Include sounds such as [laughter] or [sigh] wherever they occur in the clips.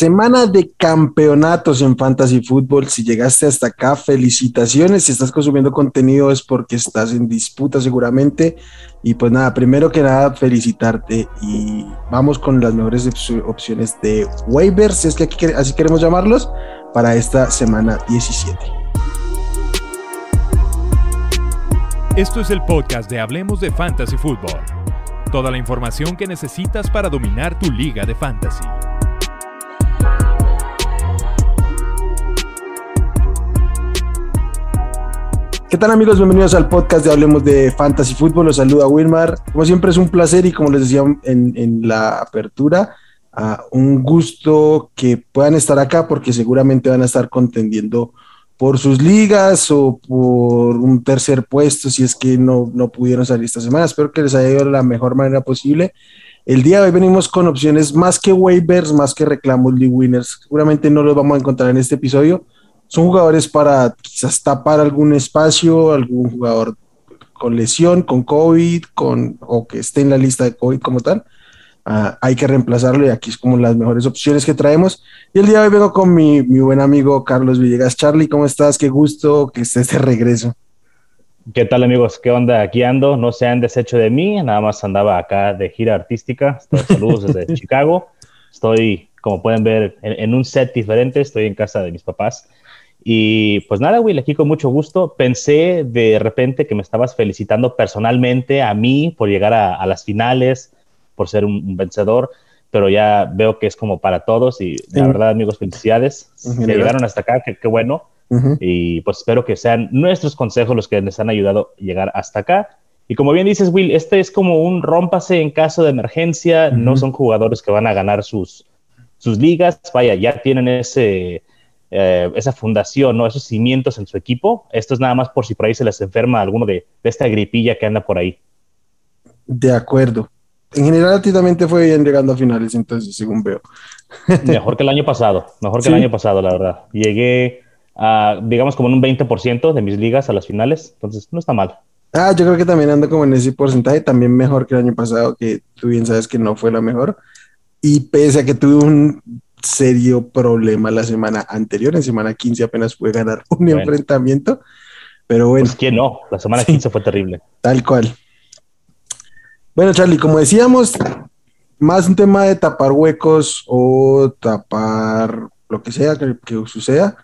Semana de campeonatos en Fantasy Football. Si llegaste hasta acá, felicitaciones. Si estás consumiendo contenido es porque estás en disputa seguramente. Y pues nada, primero que nada, felicitarte y vamos con las mejores opciones de waivers, si es que así queremos llamarlos, para esta semana 17. Esto es el podcast de Hablemos de Fantasy Football. Toda la información que necesitas para dominar tu liga de fantasy. ¿Qué tal amigos? Bienvenidos al podcast de Hablemos de Fantasy Fútbol. Los saluda Wilmar. Como siempre es un placer y como les decía en, la apertura, un gusto que puedan estar acá porque seguramente van a estar contendiendo por sus ligas o por un tercer puesto si es que no, no pudieron salir esta semana. Espero que les haya ido de la mejor manera posible. El día de hoy venimos con opciones más que waivers, más que reclamos de winners. Seguramente no los vamos a encontrar en este episodio, son jugadores para quizás tapar algún espacio, algún jugador con lesión, con COVID, con, o que esté en la lista de COVID como tal. Ah, hay que reemplazarlo y aquí es como las mejores opciones que traemos. Y el día de hoy vengo con mi, mi buen amigo Carlos Villegas. Charlie, ¿cómo estás? Qué gusto que estés de regreso. ¿Qué tal amigos? ¿Qué onda? Aquí ando, no se han deshecho de mí, nada más andaba acá de gira artística. Saludos desde [laughs] Chicago. Estoy, como pueden ver, en, un set diferente, estoy en casa de mis papás. Y pues nada, Will, aquí con mucho gusto. Pensé de repente que me estabas felicitando personalmente a mí por llegar a, las finales, por ser un, vencedor, pero ya veo que es como para todos y la verdad, amigos, felicidades. Que llegaron hasta acá, qué bueno. Y pues espero que sean nuestros consejos los que les han ayudado a llegar hasta acá. Y como bien dices, Will, este es como un rómpase en caso de emergencia. No son jugadores que van a ganar sus, sus ligas. Vaya, ya tienen ese eh, esa fundación, ¿no? esos cimientos en su equipo. Esto es nada más por si por ahí se les enferma alguno de, esta gripilla que anda por ahí. De acuerdo. En general, a ti también te fue bien llegando a finales, entonces, según veo. [laughs] Mejor que el año pasado, mejor que el año pasado, la verdad. Llegué a, digamos, como en un 20% de mis ligas a las finales, entonces no está mal. Ah, yo creo que también ando como en ese porcentaje, también mejor que el año pasado, que tú bien sabes que no fue la mejor. Y pese a que tuve un serio problema la semana anterior. En semana 15 apenas pude ganar [laughs] un enfrentamiento. Pero bueno. Pues que no, la semana 15 fue terrible. Tal cual. Bueno, Charlie, como decíamos, más un tema de tapar huecos o tapar lo que sea que, suceda.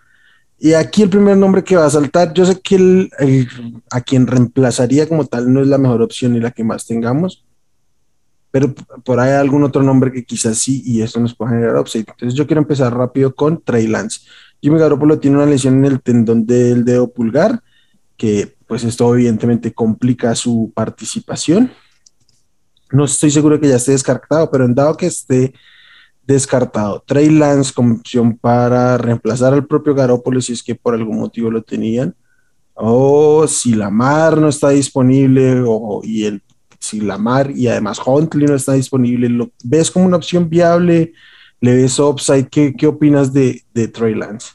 Y aquí el primer nombre que va a saltar, yo sé que el, a quien reemplazaría como tal no es la mejor opción y la que más tengamos, pero por ahí hay algún otro nombre que quizás sí y esto nos puede generar upside. Entonces yo quiero empezar rápido con Trey Lance. Jimmy Garoppolo tiene una lesión en el tendón del dedo pulgar, que pues esto evidentemente complica su participación. No estoy seguro que ya esté descartado, pero en dado que esté descartado, Trey Lance como opción para reemplazar al propio Garoppolo si es que por algún motivo lo tenían, o si Lamar no está disponible o, y el si Lamar y además Huntley no está disponible, ¿lo ves como una opción viable? ¿Le ves upside? ¿Qué, qué opinas de, de Trey Lance?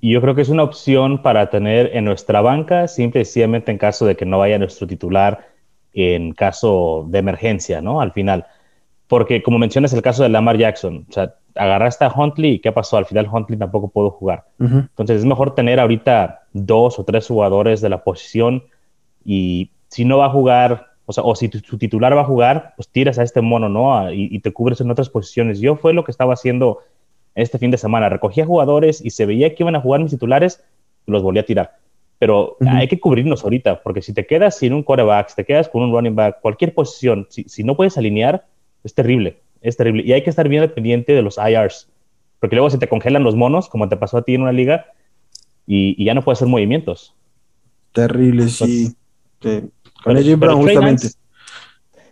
Yo creo que es una opción para tener en nuestra banca, simple y sencillamente en caso de que no vaya nuestro titular en caso de emergencia, ¿no? Al final. Porque como mencionas el caso de Lamar Jackson, o sea, agarraste a Huntley y ¿qué pasó? Al final Huntley tampoco pudo jugar. Entonces es mejor tener ahorita dos o tres jugadores de la posición y si no va a jugar o sea, o si su titular va a jugar, pues tiras a este mono, ¿no? y, te cubres en otras posiciones. Yo fue lo que estaba haciendo este fin de semana. Recogía jugadores y se veía que iban a jugar mis titulares, los volví a tirar. Pero hay que cubrirnos ahorita, porque si te quedas sin un quarterback, si te quedas con un running back, cualquier posición, si, no puedes alinear, es terrible, es terrible. Y hay que estar bien dependiente de los IRs, porque luego se te congelan los monos, como te pasó a ti en una liga, y, ya no puedes hacer movimientos. Terrible, sí. Con AJ Brown, justamente.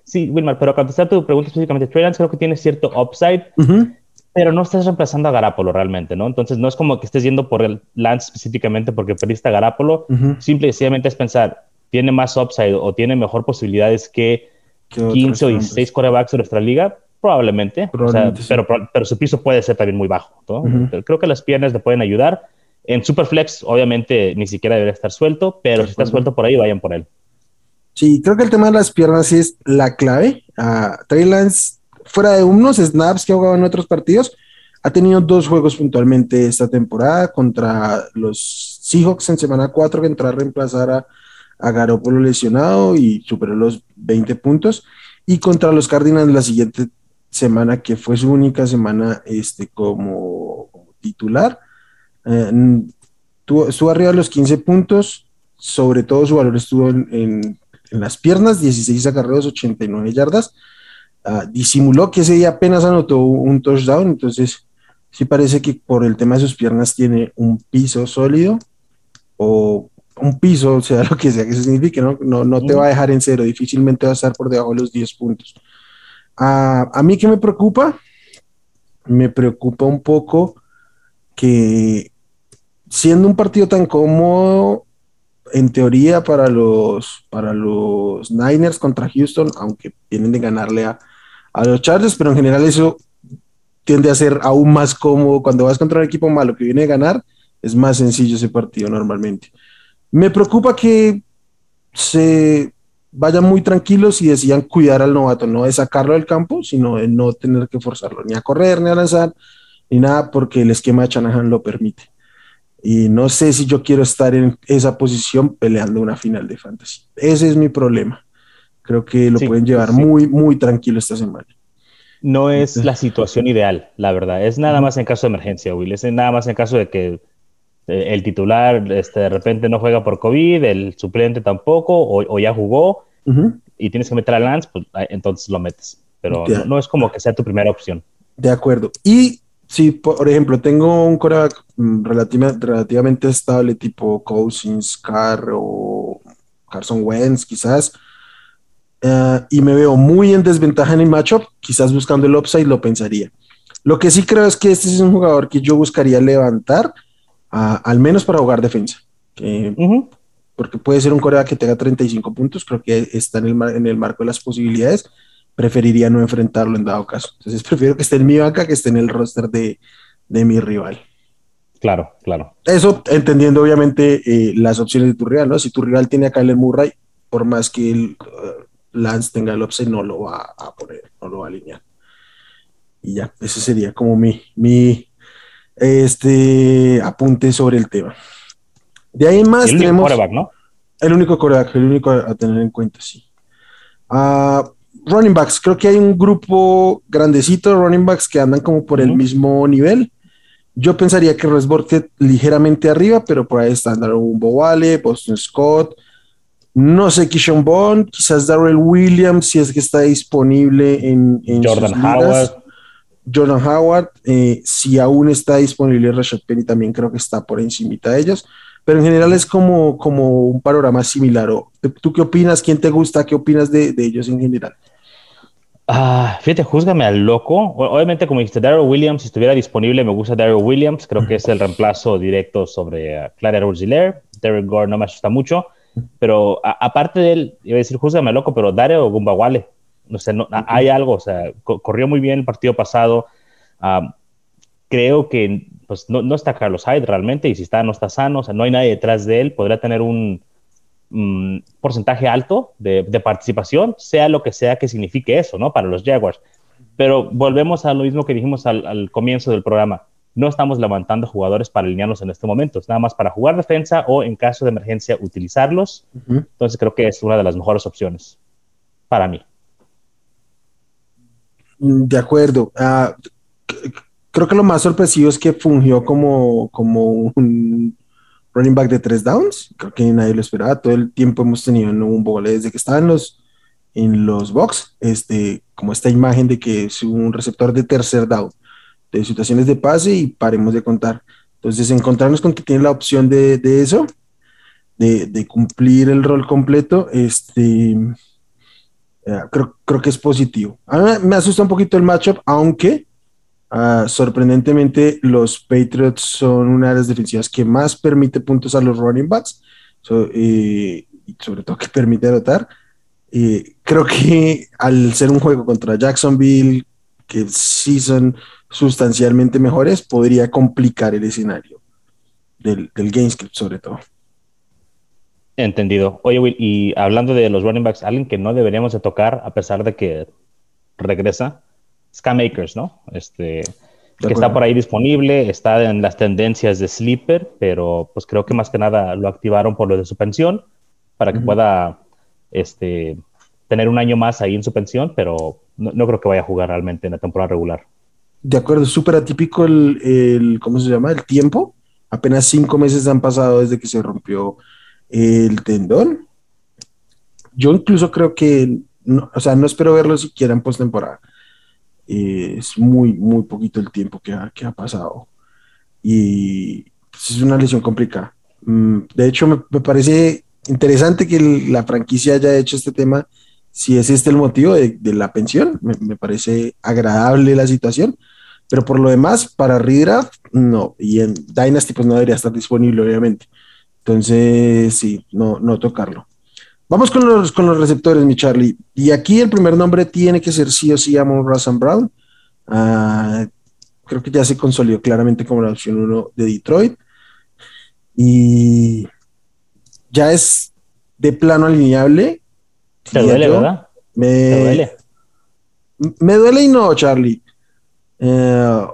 sí, Wilmar, pero contestar tu pregunta específicamente, Trey Lance creo que tiene cierto upside, pero no estás reemplazando a Garapolo realmente, ¿no? Entonces no es como que estés yendo por el Lance específicamente porque perdiste a Garapolo, simple y sencillamente es pensar, tiene más upside o tiene mejor posibilidades que 15 o 16 corebacks de nuestra liga, probablemente, pero, pero, su piso puede ser también muy bajo, ¿no? Creo que las piernas le pueden ayudar. En Superflex, obviamente, ni siquiera debería estar suelto, pero si está suelto por ahí, vayan por él. Sí, creo que el tema de las piernas es la clave. Uh, fuera de unos snaps que ha jugado en otros partidos, ha tenido dos juegos puntualmente esta temporada contra los Seahawks en semana 4 que entró a reemplazar a, a Garoppolo lesionado y superó los 20 puntos. Y contra los Cardinals la siguiente semana, que fue su única semana este, como, titular, eh, estuvo arriba de los 15 puntos, sobre todo su valor estuvo en, las piernas, 16 acarreos, 89 yardas. Ah, disimuló que ese día apenas anotó un touchdown, entonces sí parece que por el tema de sus piernas tiene un piso sólido o un piso, o sea, [laughs] lo que sea que eso signifique, ¿no? No, no te va a dejar en cero, difícilmente va a estar por debajo de los 10 puntos. Ah, a mí que me preocupa, me preocupa un poco que siendo un partido tan cómodo, en teoría, para los, para los Niners contra Houston, aunque tienen de ganarle a, a los Chargers, pero en general eso tiende a ser aún más cómodo cuando vas contra un equipo malo que viene a ganar, es más sencillo ese partido normalmente. Me preocupa que se vayan muy tranquilos y decían cuidar al novato, no de sacarlo del campo, sino de no tener que forzarlo ni a correr, ni a lanzar, ni nada, porque el esquema de Shanahan lo permite. Y no sé si yo quiero estar en esa posición peleando una final de fantasy. Ese es mi problema. Creo que lo pueden llevar muy, muy tranquilo esta semana. No es la situación ideal, la verdad. Es nada más en caso de emergencia, Will. Es nada más en caso de que eh, el titular este, de repente no juega por COVID, el suplente tampoco, o, ya jugó y tienes que meter a Lance, pues entonces lo metes. Pero no, es como que sea tu primera opción. De acuerdo. Y si, por ejemplo, tengo un coreback mm, relativamente estable, tipo Cousins, Carr o Carson Wentz, quizás, eh, y me veo muy en desventaja en el matchup, quizás buscando el upside lo pensaría. Lo que sí creo es que este es un jugador que yo buscaría levantar al menos para jugar defensa. Porque puede ser un Corea que tenga 35 puntos, creo que está en el, en el marco de las posibilidades. Preferiría no enfrentarlo en dado caso. Entonces prefiero que esté en mi banca que esté en el roster de, de mi rival. Claro, claro. Eso entendiendo obviamente eh, las opciones de tu rival, ¿no? Si tu rival tiene a Kyler Murray, por más que el uh, Lance tenga el upside, no lo va a poner, no lo va a alinear. Y ya, ese sería como mi, mi, este apunte sobre el tema. De ahí en más el tenemos ¿no? el único coreback, el único a tener en cuenta, sí. Uh, running backs, creo que hay un grupo grandecito de running backs que andan como por el mismo nivel. Yo pensaría que Resborte ligeramente arriba, pero por ahí están un Bowale, Boston Scott, no sé, Kishon Bond, quizás Darrell Williams, si es que está disponible en, Jordan Howard. Jordan Howard, eh, si aún está disponible Rashad Penny, también creo que está por encima de ellos, pero en general es como, como un panorama similar. ¿Tú qué opinas? ¿Quién te gusta? ¿Qué opinas de, ellos en general? Ah, fíjate, júzgame al loco. Obviamente, como dijiste, Daryl Williams, si estuviera disponible, me gusta Daryl Williams. Creo que es el reemplazo directo sobre uh, Clara Derek Gore no me asusta mucho. Pero aparte de él, iba a decir, júzgame al loco, pero Daryl Gumbawale no sé, no, hay algo, o sea, corrió muy bien el partido pasado. creo que pues, no, está Carlos Hyde realmente, y si está, no está sano, o sea, no hay nadie detrás de él, podría tener un mm, porcentaje alto de, participación, sea lo que sea que signifique eso, ¿no? Para los Jaguars. Pero volvemos a lo mismo que dijimos al, comienzo del programa. No estamos levantando jugadores para alinearnos en este momento, es nada más para jugar defensa o en caso de emergencia utilizarlos. Entonces creo que es una de las mejores opciones para mí. De acuerdo. Ah, creo que lo más sorpresivo es que fungió como, como un running back de tres downs. Creo que nadie lo esperaba. Todo el tiempo hemos tenido un bola desde que estaba en los, en los box, este, como esta imagen de que es un receptor de tercer down, de situaciones de pase y paremos de contar. Entonces, encontrarnos con que tiene la opción de, de eso, de, de, cumplir el rol completo, este, eh, creo, que es positivo. A mí me asusta un poquito el matchup, aunque ah, sorprendentemente los Patriots son una de las defensivas que más permite puntos a los running backs, y sobre todo que permite anotar. creo que al ser un juego contra Jacksonville, que sí son sustancialmente mejores, podría complicar el escenario del, del GameScript sobre todo. Entendido. Oye, Will, y hablando de los running backs, alguien que no deberíamos de tocar, a pesar de que regresa, Scam Akers, ¿no? Este, que está por ahí disponible, está en las tendencias de Sleeper, pero pues creo que más que nada lo activaron por lo de su pensión para que pueda este, tener un año más ahí en su pensión, pero no, creo que vaya a jugar realmente en la temporada regular. De acuerdo, súper atípico el, el, ¿cómo se llama? El tiempo. Apenas cinco meses han pasado desde que se rompió el tendón. Yo incluso creo que, o sea, no espero verlo siquiera en postemporada. Eh, es muy, muy poquito el tiempo que ha, que ha pasado. Y pues, es una lesión complicada. Mm, de hecho, me, parece interesante que la franquicia haya hecho este tema. Si es este el motivo de, la pensión, me, me, parece agradable la situación. Pero por lo demás, para redraft, no. Y en Dynasty, pues no debería estar disponible, obviamente. Entonces, sí, no, no tocarlo. Vamos con los, con los receptores, mi Charlie. Y aquí el primer nombre tiene que ser sí o sí Amon Russell Brown. Uh, creo que ya se consolidó claramente como la opción 1 de Detroit. Y ya es de plano alineable. Te duele, ¿verdad? Me, ¿Te duele? Me duele y no, Charlie. Eh,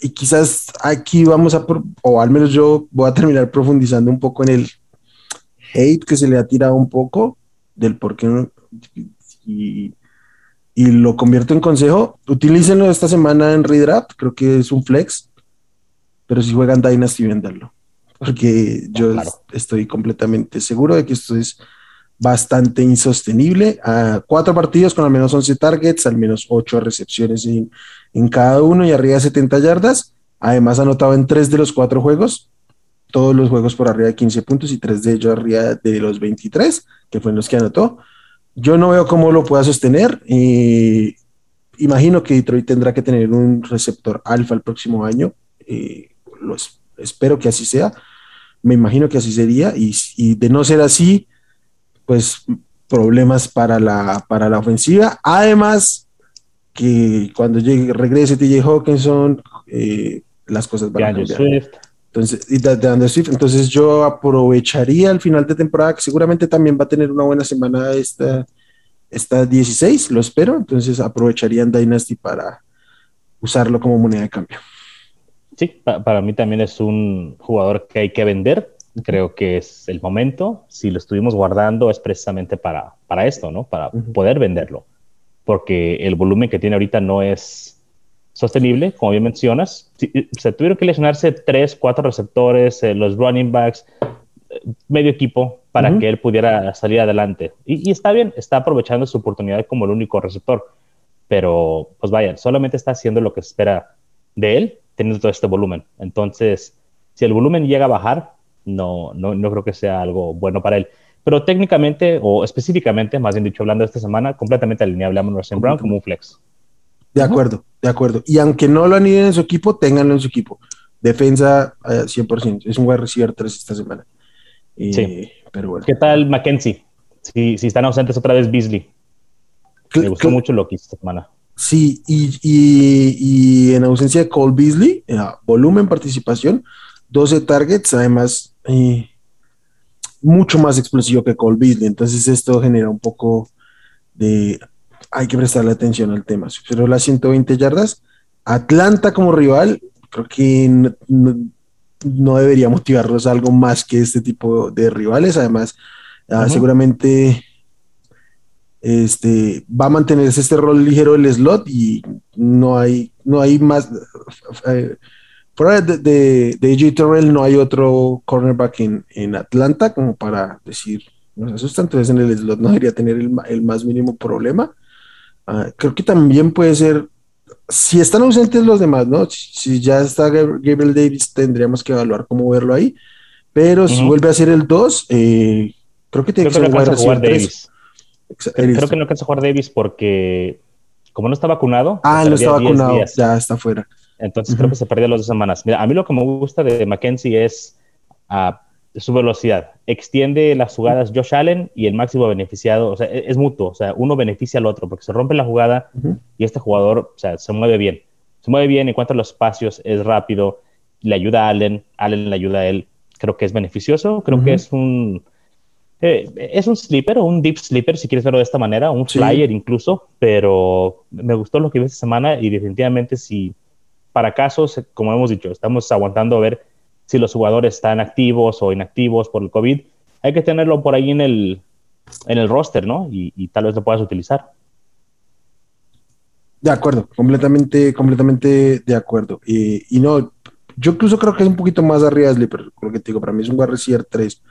y quizás aquí vamos a, o al menos yo voy a terminar profundizando un poco en el hate que se le ha tirado un poco del por qué y, y, lo convierto en consejo. Utilícenlo esta semana en Redraft, creo que es un flex, pero si juegan Dynasty, venderlo porque yo estoy completamente seguro de que esto es bastante insostenible. A cuatro partidos con al menos 11 targets, al menos ocho recepciones en, en, cada uno y arriba de 70 yardas. Además, anotado en tres de los cuatro juegos, todos los juegos por arriba de 15 puntos y tres de ellos arriba de los 23, que fueron los que anotó. Yo no veo cómo lo pueda sostener. y imagino que Detroit tendrá que tener un receptor alfa el próximo año. Eh, espero que así sea me imagino que así sería, y, de no ser así, pues problemas para la, para la ofensiva. Además, que cuando llegue, regrese TJ Hawkinson, eh, las cosas van a cambiar. Entonces, y de, Swift. Entonces yo aprovecharía el final de temporada, que seguramente también va a tener una buena semana esta, esta 16, lo espero. Entonces aprovecharía en Dynasty para usarlo como moneda de cambio. Sí, para mí también es un jugador que hay que vender. Creo que es el momento. Si lo estuvimos guardando es precisamente para, para esto, ¿no? Para poder venderlo. Porque el volumen que tiene ahorita no es sostenible, como bien mencionas. se tuvieron que lesionarse tres, cuatro receptores, eh, los running backs, eh, medio equipo para que él pudiera salir adelante. Y, y, está bien, está aprovechando su oportunidad como el único receptor. Pero, pues vaya, solamente está haciendo lo que se espera de él teniendo todo este volumen. Entonces, si el volumen llega a bajar, no, no, no creo que sea algo bueno para él. Pero técnicamente o específicamente, más bien dicho, hablando de esta semana, completamente alineable a Russell Brown como un flex. De acuerdo, de acuerdo. Y aunque no lo aniden en su equipo, ténganlo en su equipo. Defensa 100%. Eh, es un buen receiver 3 esta semana. Eh, sí. Pero bueno. ¿Qué tal Mackenzie? Si, si están ausentes otra vez Beasley. Me gustó mucho lo que hizo esta semana. Sí, y, en ausencia de Cole Beasley, eh, volumen, participación, 12 targets, además mucho más explosivo que Cole Beasley. Entonces esto genera un poco de, hay que prestarle atención al tema. Superó las 120 yardas. Atlanta como rival, creo que no, debería motivarlos algo más que este tipo de rivales. Además, ah, seguramente este, va a mantenerse este rol ligero del slot y no hay, no hay más. Eh, fuera de, de, de AJ Terrell no hay otro cornerback en, en, Atlanta como para decir, nos asusta, entonces en el slot no debería tener el, el más mínimo problema. Uh, creo que también puede ser, si están ausentes los demás, ¿no? Si, ya está Gabriel Davis, tendríamos que evaluar cómo verlo ahí, pero si vuelve a ser el 2, eh, creo que tiene que ser el 3. Creo que no alcanza a jugar Davis porque, como no está vacunado. Ah, no está vacunado, ya está fuera. Entonces creo que se perdió las dos semanas. Mira, a mí lo que me gusta de Mackenzie es uh, su velocidad. Extiende las jugadas Josh Allen y el máximo beneficiado, o sea, e-, es, mutuo, o sea, uno beneficia al otro porque se rompe la jugada y este jugador, o sea, se mueve bien. Se mueve bien, encuentra los espacios, es rápido, le ayuda a Allen, Allen le ayuda a él. Creo que es beneficioso, creo que es un eh, es un sleeper o un deep sleeper, si quieres verlo de esta manera, un flyer incluso, pero me gustó lo que vi esta semana y definitivamente si, para casos, como hemos dicho, estamos aguantando a ver si los jugadores están activos o inactivos por el COVID. Hay que tenerlo por ahí en el, en el roster, ¿no? Y, tal vez lo puedas utilizar. De acuerdo, completamente, completamente de acuerdo. y no, yo incluso creo que es un poquito más arriba de pero lo que te digo, para mí es un wide receiver 3.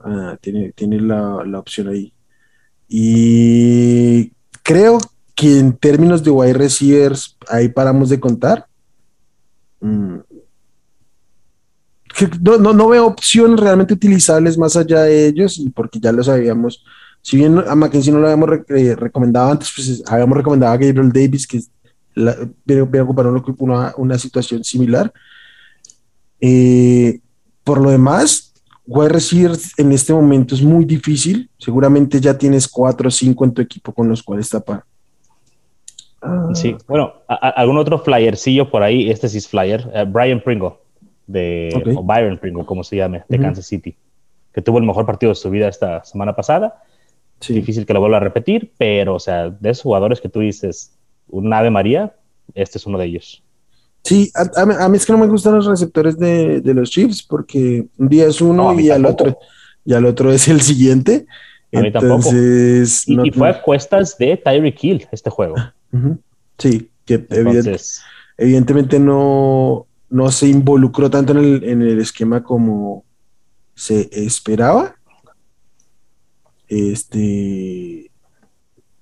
Ah, tiene, tiene la, la, opción ahí. Y creo que en términos de wide receivers, ahí paramos de contar. Mm. No, no, no, veo opciones realmente utilizables más allá de ellos, porque ya lo sabíamos. Si bien a Mackenzie no lo habíamos eh, recomendado antes, pues habíamos recomendado a Gabriel Davis, que viene, a ocupar una, una situación similar. Eh, por lo demás, wide receiver en este momento es muy difícil. Seguramente ya tienes cuatro o cinco en tu equipo con los cuales tapar. Ah. Sí, bueno, algún otro flyercillo por ahí, este sí es flyer, eh, Brian Pringle, de, o Byron Pringle, como se llame, de Kansas City, que tuvo el mejor partido de su vida esta semana pasada. Sí. Difícil que lo vuelva a repetir, pero, o sea, de esos jugadores que tú dices, un ave María, este es uno de ellos. Sí, a, mí es que no me gustan los receptores de, los Chiefs porque un día es uno y al otro y al otro es el siguiente. A mí Entonces, tampoco. Y, fue a cuestas de Tyreek Hill este juego. Sí, que evidentemente no, no se involucró tanto en el, en el esquema como se esperaba. Este,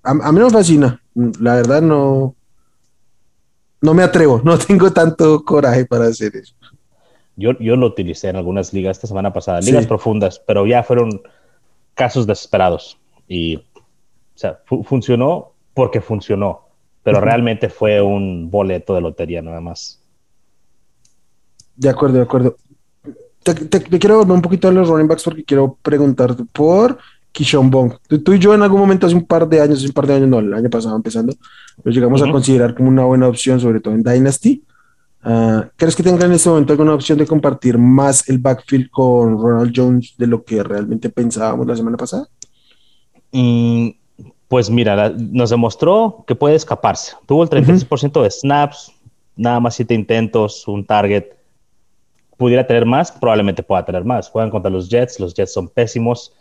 a, a, mí no me fascina, la verdad no, no me atrevo, [laughs] no tengo tanto coraje para hacer eso. Yo, yo lo utilicé en algunas ligas esta semana pasada, ligas profundas, pero ya fueron casos desesperados. Y, o sea, funcionó porque funcionó, pero realmente fue un boleto de lotería nada más. De acuerdo, de acuerdo. Te, quiero volver un poquito a los running backs porque quiero preguntarte por Kishon Bong. Tú, y yo en algún momento hace un par de años, hace un par de años, no, el año pasado empezando, lo llegamos a considerar como una buena opción, sobre todo en Dynasty. Ah, ¿Crees que tenga en este momento alguna opción de compartir más el backfield con Ronald Jones de lo que realmente pensábamos la semana pasada? Mm, pues mira, nos demostró que puede escaparse. Tuvo el 36% de snaps, nada más siete intentos, un target. Pudiera tener más, probablemente pueda tener más. Juegan contra los Jets, los Jets son pésimos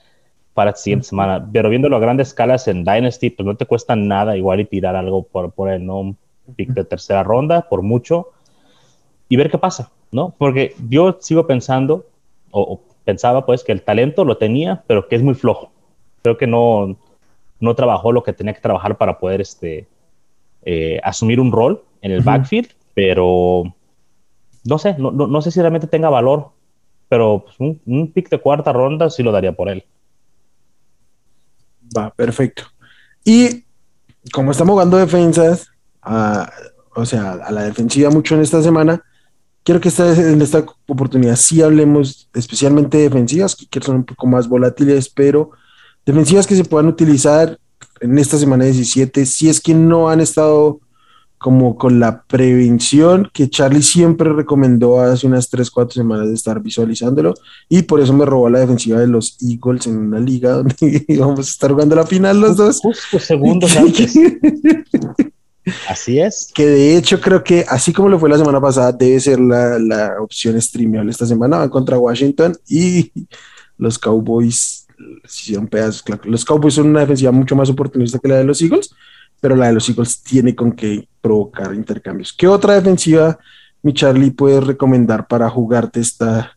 para la siguiente semana. Pero viéndolo a grandes escalas en Dynasty, pues no te cuesta nada igual y tirar algo por, por el ¿no? pick de tercera ronda, por mucho, y ver qué pasa, ¿no? Porque yo sigo pensando, o, pensaba pues que el talento lo tenía, pero que es muy flojo. Creo que no, no trabajó lo que tenía que trabajar para poder este, eh, asumir un rol en el backfield, pero no sé, no, no, sé si realmente tenga valor, pero pues, un, un pick de cuarta ronda sí lo daría por él. Va, perfecto. Y como estamos jugando defensas, o sea, a la defensiva mucho en esta semana, quiero que esta, en esta oportunidad sí hablemos especialmente de defensivas, que son un poco más volátiles, pero defensivas que se puedan utilizar en esta semana 17, si es que no han estado como con la prevención que Charlie siempre recomendó hace unas 3, 4 semanas de estar visualizándolo y por eso me robó la defensiva de los Eagles en una liga [laughs] donde íbamos a estar jugando la final los dos. Justo segundos [laughs] antes. [laughs] Así es. Que de hecho creo que así como lo fue la semana pasada, debe ser la, la opción streameable esta semana. Van contra Washington y los Cowboys hicieron pedazos. Los Cowboys son una defensiva mucho más oportunista que la de los Eagles, pero la de los Eagles tiene con qué provocar intercambios. ¿Qué otra defensiva, mi Charlie, puedes recomendar para jugarte esta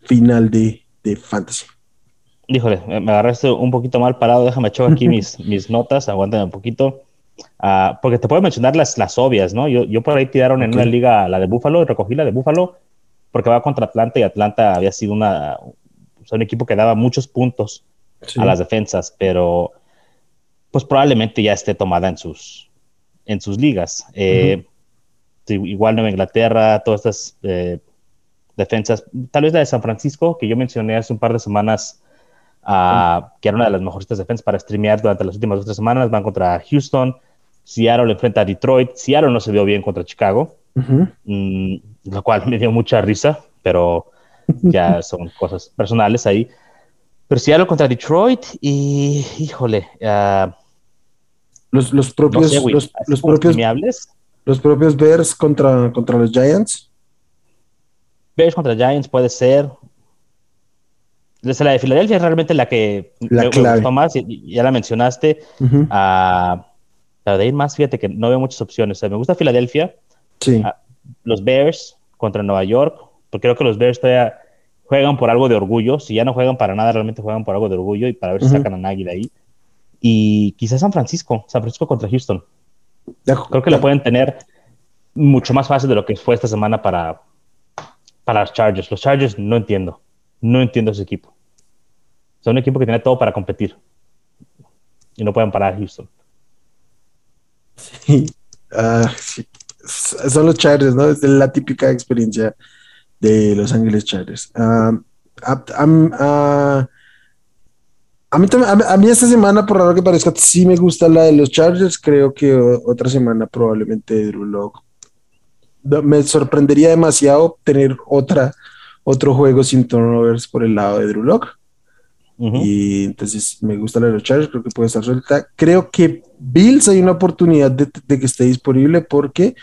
final de, de fantasy? Híjole, me agarraste un poquito mal parado. Déjame echar aquí [laughs] mis, mis notas, aguántame un poquito. Ah, porque te puedo mencionar las, las obvias, ¿no? Yo, yo por ahí tiraron en una liga la de Búfalo y recogí la de Búfalo porque va contra Atlanta y Atlanta había sido una, un equipo que daba muchos puntos a las defensas, pero pues probablemente ya esté tomada en sus, en sus ligas. Eh, igual Nueva Inglaterra, todas estas eh, defensas, tal vez la de San Francisco, que yo mencioné hace un par de semanas, ah, que era una de las mejores defensas para streamear durante las últimas dos semanas, van contra Houston, Seattle enfrenta a Detroit, Seattle no se vio bien contra Chicago, mm, lo cual [laughs] me dio mucha risa, pero ya [laughs] son cosas personales ahí. Pero Seattle contra Detroit y, híjole, uh, los, los propios, los, propios, Los propios Bears contra, contra los Giants. Bears contra Giants puede ser. Desde la de Filadelfia es realmente la que La me, gustó más, y- y ya la mencionaste. Ujú. Ah, pero de en más, fíjate que no veo muchas opciones. O sea, me gusta Filadelfia, Sí, Ah, los Bears contra Nueva York, porque creo que los Bears todavía juegan por algo de orgullo. Si ya no juegan para nada, realmente juegan por algo de orgullo y para ver si sacan a Nagy de ahí. Y quizás San Francisco, San Francisco contra Houston. Creo que lo pueden tener mucho más fácil de lo que fue esta semana para, para los Chargers. Los Chargers no entiendo. No entiendo ese equipo. Son un equipo que tiene todo para competir. Y no pueden parar a Houston. Ah, sí. S- Son los Chargers, ¿no? Es la típica experiencia de Los Ángeles Chargers. Ah, a, a- a- mí, también- a mí- esta semana, por raro que parezca, sí me gusta la de los Chargers. Creo que otra semana probablemente Drew Lock. No, Me sorprendería demasiado tener otra, otro juego sin turnovers por el lado de Drew Lock. Ujú. Y entonces me gusta la de los Chargers, creo que puede estar suelta. Creo que Bills hay una oportunidad de, de que esté disponible porque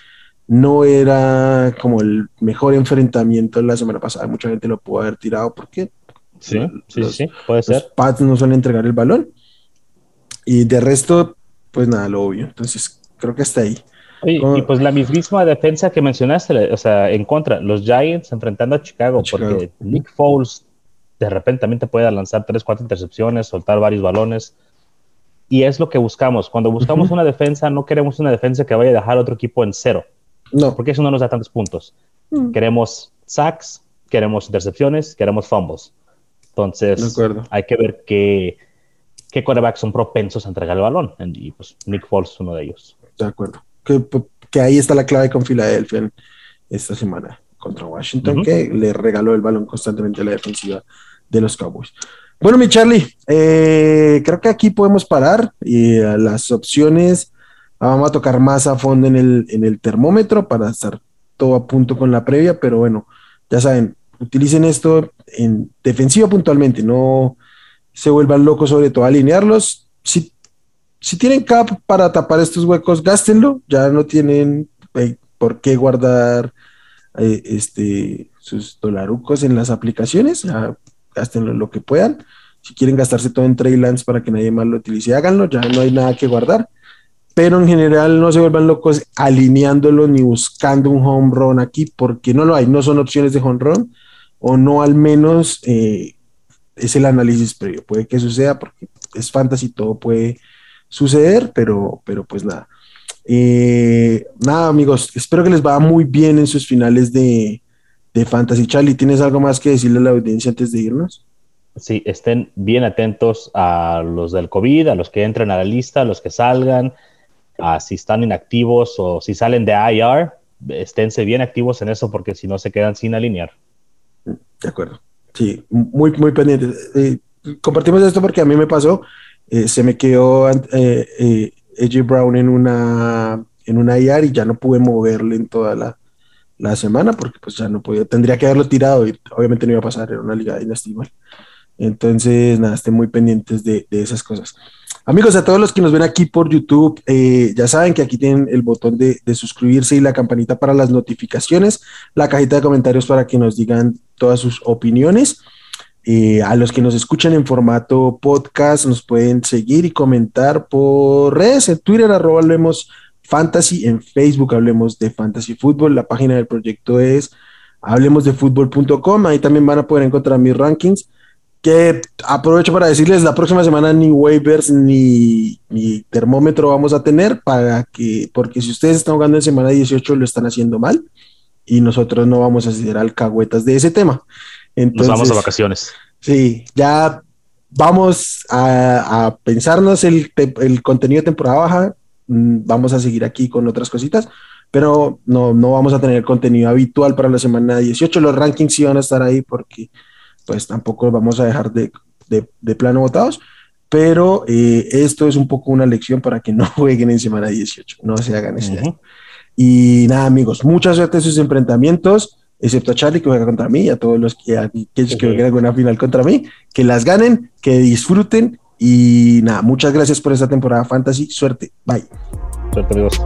no era como el mejor enfrentamiento la semana pasada. Mucha gente lo pudo haber tirado porque Sí, sí, sí, los- sí, puede los ser. Pats no suelen entregar el balón. Y de resto, pues nada, lo obvio. Entonces creo que está ahí. ¿Cómo? y pues la mismísima defensa que mencionaste, o sea, en contra, los Giants enfrentando a Chicago, Chicago. porque Nick Foles de repente también te puede lanzar tres, cuatro intercepciones, soltar varios balones. Y es lo que buscamos. Cuando buscamos Ujú. una defensa, no queremos una defensa que vaya a dejar a otro equipo en cero, No, porque eso no nos da tantos puntos. Mm. Queremos sacks, queremos intercepciones, queremos fumbles. Entonces, hay que ver qué, qué quarterbacks son propensos a entregar el balón. Y pues Nick Foles es uno de ellos. De acuerdo. Que, que ahí está la clave con Filadelfia esta semana contra Washington, Ujú. que le regaló el balón constantemente a la defensiva de los Cowboys. Bueno, mi Charlie, eh, creo que aquí podemos parar y a las opciones ah, vamos a tocar más a fondo en el, en el termómetro para estar todo a punto con la previa, pero bueno, ya saben, utilicen esto en defensiva puntualmente, no se vuelvan locos sobre todo alinearlos. Si si tienen cap para tapar estos huecos, gástenlo. Ya no tienen eh, por qué guardar eh, este, sus dolarucos en las aplicaciones. Ya gástenlo lo que puedan. Si quieren gastarse todo en Traillands para que nadie más lo utilice, háganlo. Ya no hay nada que guardar. Pero en general no se vuelvan locos alineándolo ni buscando un home run aquí porque no lo hay. No son opciones de home run o no al menos eh, es el análisis previo. Puede que suceda porque es fantasy, todo puede suceder, pero, pero pues nada. Eh, nada, amigos, espero que les vaya muy bien en sus finales de, de Fantasy. Charlie, ¿tienes algo más que decirle a la audiencia antes de irnos? Sí, estén bien atentos a los del COVID, a los que entren a la lista, a los que salgan, a si están inactivos o si salen de IR, esténse bien activos en eso porque si no se quedan sin alinear. De acuerdo. Sí, muy, muy pendiente. Eh, compartimos esto porque a mí me pasó. eh, se me quedó eh, eh, Brown en una, en una IR y ya no pude moverle en toda la, la semana porque pues ya no podía. Tendría que haberlo tirado y obviamente no iba a pasar. Era una liga inestimable. Entonces, nada, estén muy pendientes de, de, esas cosas. Amigos, a todos los que nos ven aquí por YouTube, eh, ya saben que aquí tienen el botón de, suscribirse y la campanita para las notificaciones, la cajita de comentarios para que nos digan todas sus opiniones. Eh, a los que nos escuchan en formato podcast, nos pueden seguir y comentar por redes, en Twitter, arroba hablemos fantasy, en Facebook hablemos de fantasy fútbol, la página del proyecto es hablemosdefutbol.com, ahí también van a poder encontrar mis rankings que aprovecho para decirles, la próxima semana ni waivers ni, ni, termómetro vamos a tener para que, porque si ustedes están jugando en semana 18 lo están haciendo mal y nosotros no vamos a hacer alcahuetas de ese tema. Entonces, Nos vamos a vacaciones. Sí, ya vamos a, a pensarnos el, el, contenido de temporada baja, mm, vamos a seguir aquí con otras cositas, pero no, no vamos a tener contenido habitual para la semana 18, los rankings sí van a estar ahí porque pues tampoco vamos a dejar de, de, de plano votados, pero eh, esto es un poco una lección para que no [laughs] jueguen en semana 18, no se hagan ese uh -huh. Y nada, amigos, mucha suerte en sus enfrentamientos, excepto a Charlie que juega contra mí y a todos los que, a, que, que jueguen alguna final contra mí, que las ganen, que disfruten y nada, muchas gracias por esta temporada fantasy, suerte, bye. Suerte, amigos.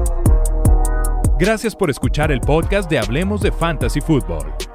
Gracias por escuchar el podcast de Hablemos de Fantasy Football.